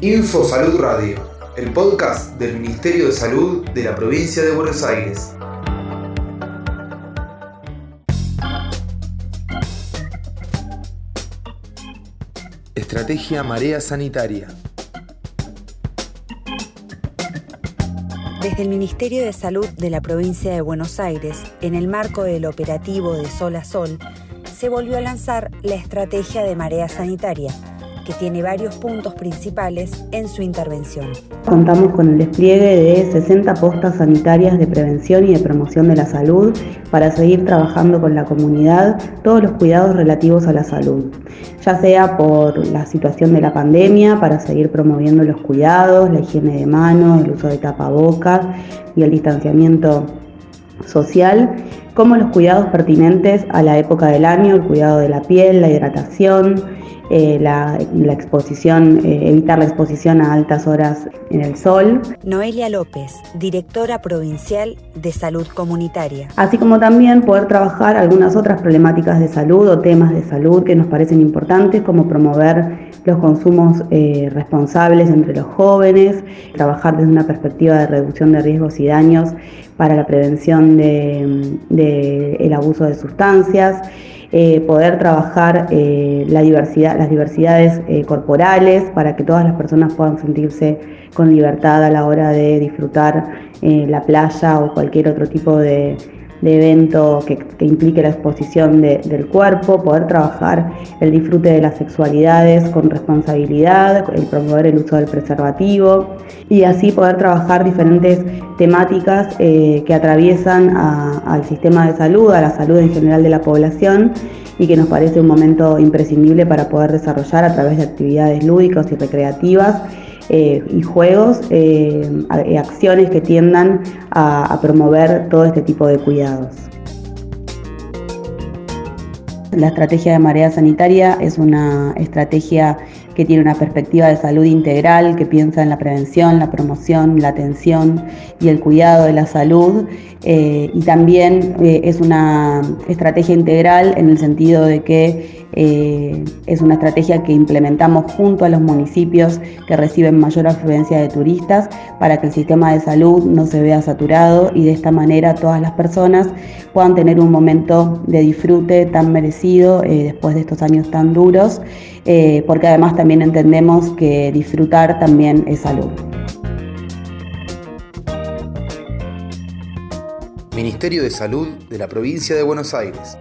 Info Salud Radio, el podcast del Ministerio de Salud de la provincia de Buenos Aires. Estrategia Marea Sanitaria. Desde el Ministerio de Salud de la provincia de Buenos Aires, en el marco del operativo de Sol a Sol, se volvió a lanzar la estrategia de marea sanitaria, tiene varios puntos principales en su intervención. Contamos con el despliegue de 60 postas sanitarias de prevención y de promoción de la salud para seguir trabajando con la comunidad todos los cuidados relativos a la salud, ya sea por la situación de la pandemia, para seguir promoviendo los cuidados, la higiene de manos, el uso de tapabocas y el distanciamiento social, como los cuidados pertinentes a la época del año, el cuidado de la piel, la hidratación, eh, la, exposición, eh, evitar la exposición a altas horas en el sol. Noelia López, directora provincial de salud comunitaria. Así como también poder trabajar algunas otras problemáticas de salud o temas de salud que nos parecen importantes, como promover los consumos eh, responsables entre los jóvenes, trabajar desde una perspectiva de reducción de riesgos y daños para la prevención del de, abuso de sustancias. Eh, poder trabajar eh, la diversidad, las diversidades eh, corporales para que todas las personas puedan sentirse con libertad a la hora de disfrutar la playa o cualquier otro tipo de, de evento que, implique la exposición del cuerpo, poder trabajar el disfrute de las sexualidades con responsabilidad, el promover el uso del preservativo y así poder trabajar diferentes temáticas eh, que atraviesan al sistema de salud, a la salud en general de la población y que nos parece un momento imprescindible para poder desarrollar a través de actividades lúdicas y recreativas eh, y juegos, eh, acciones que tiendan a, promover todo este tipo de cuidados. La estrategia de marea sanitaria es una estrategia que tiene una perspectiva de salud integral, que piensa en la prevención, la promoción, la atención y el cuidado de la salud. Eh, y también es una estrategia integral en el sentido de que eh, es una estrategia que implementamos junto a los municipios que reciben mayor afluencia de turistas para que el sistema de salud no se vea saturado y de esta manera todas las personas puedan tener un momento de disfrute tan merecido eh, después de estos años tan duros, eh, porque además también entendemos que disfrutar también es salud. Ministerio de Salud de la Provincia de Buenos Aires.